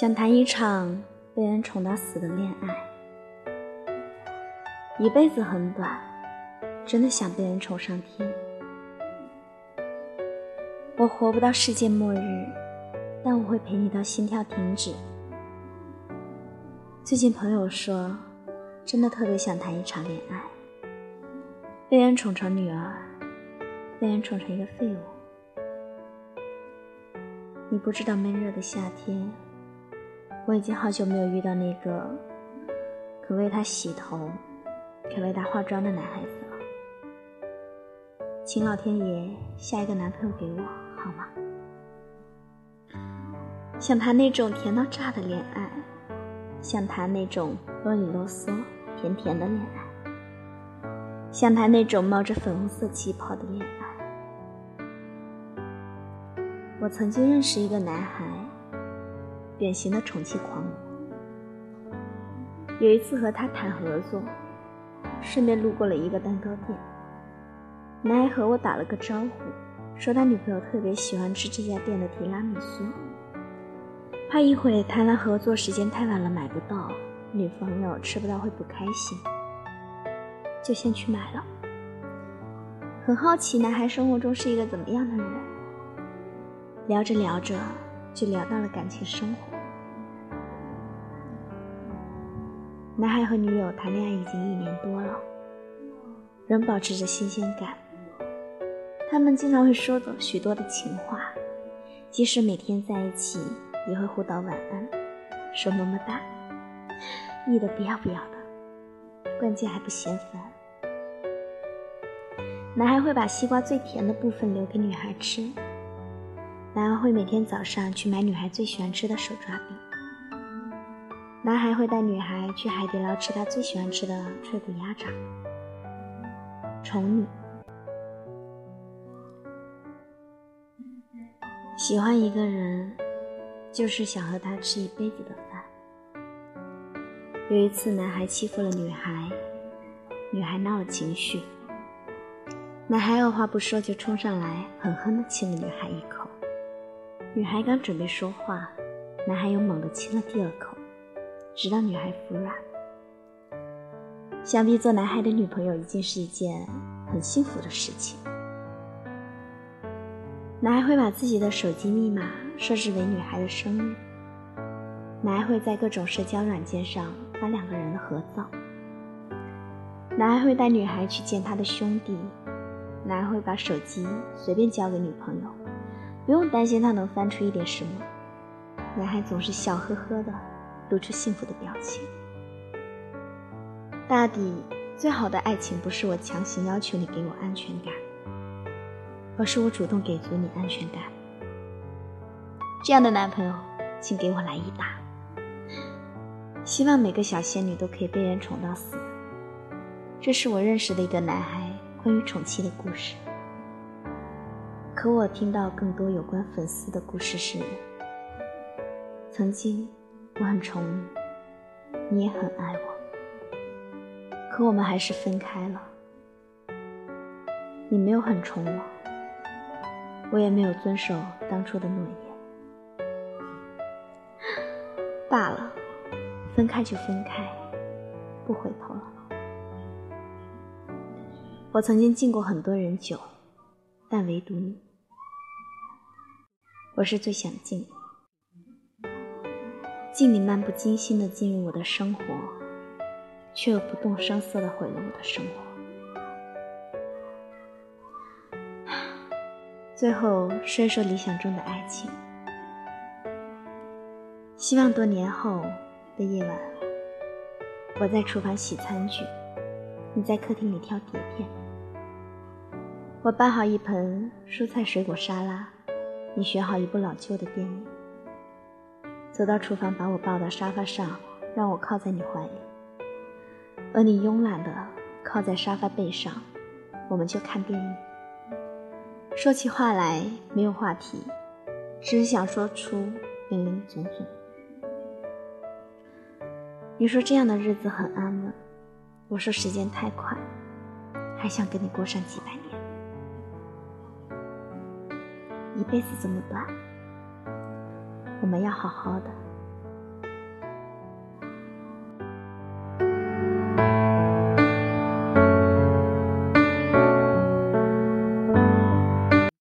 想谈一场被人宠到死的恋爱，一辈子很短，真的想被人宠上天。我活不到世界末日，但我会陪你到心跳停止。最近朋友说，真的特别想谈一场恋爱，被人宠成女儿，被人宠成一个废物。你不知道闷热的夏天。我已经好久没有遇到那个可为他洗头、可为他化妆的男孩子了。请老天爷下一个男朋友给我好吗？想谈那种甜到炸的恋爱，想谈那种啰里啰嗦、甜甜的恋爱，想谈那种冒着粉红色气泡的恋爱。我曾经认识一个男孩。典型的宠妻狂魔。有一次和他谈合作，顺便路过了一个蛋糕店，男孩和我打了个招呼，说他女朋友特别喜欢吃这家店的提拉米苏，怕一会谈了合作时间太晚了买不到，女朋友吃不到会不开心，就先去买了。很好奇男孩生活中是一个怎么样的人，聊着聊着就聊到了感情生活。男孩和女友谈恋爱已经一年多了，仍保持着新鲜感。他们经常会说着许多的情话，即使每天在一起，也会互道晚安，说么么哒，腻得不要不要的，关键还不嫌烦。男孩会把西瓜最甜的部分留给女孩吃，男孩会每天早上去买女孩最喜欢吃的手抓饼。男孩会带女孩去海底捞吃他最喜欢吃的脆骨鸭掌，宠你。喜欢一个人，就是想和他吃一辈子的饭。有一次，男孩欺负了女孩，女孩闹了情绪，男孩二话不说就冲上来，狠狠地亲了女孩一口。女孩刚准备说话，男孩又猛地亲了第二口。直到女孩服软，想必做男孩的女朋友已经是一件很幸福的事情。男孩会把自己的手机密码设置为女孩的生日，男孩会在各种社交软件上发两个人的合照，男孩会带女孩去见他的兄弟，男孩会把手机随便交给女朋友，不用担心他能翻出一点什么，男孩总是笑呵呵的。露出幸福的表情。大抵最好的爱情不是我强行要求你给我安全感，而是我主动给足你安全感。这样的男朋友，请给我来一打。希望每个小仙女都可以被人宠到死。这是我认识的一个男孩关于宠妻的故事。可我听到更多有关粉丝的故事是，曾经。我很宠你，你也很爱我，可我们还是分开了。你没有很宠我，我也没有遵守当初的诺言。罢了，分开就分开，不回头了。我曾经敬过很多人酒，但唯独你，我是最想敬。敬你漫不经心的进入我的生活，却又不动声色的毁了我的生活。最后说一说理想中的爱情，希望多年后的夜晚，我在厨房洗餐具，你在客厅里挑碟片，我拌好一盆蔬菜水果沙拉，你选好一部老旧的电影。走到厨房，把我抱到沙发上，让我靠在你怀里，而你慵懒地靠在沙发背上，我们就看电影。说起话来没有话题，只想说出零零总总。你说这样的日子很安稳，我说时间太快，还想跟你过上几百年。一辈子这么短。我们要好好的。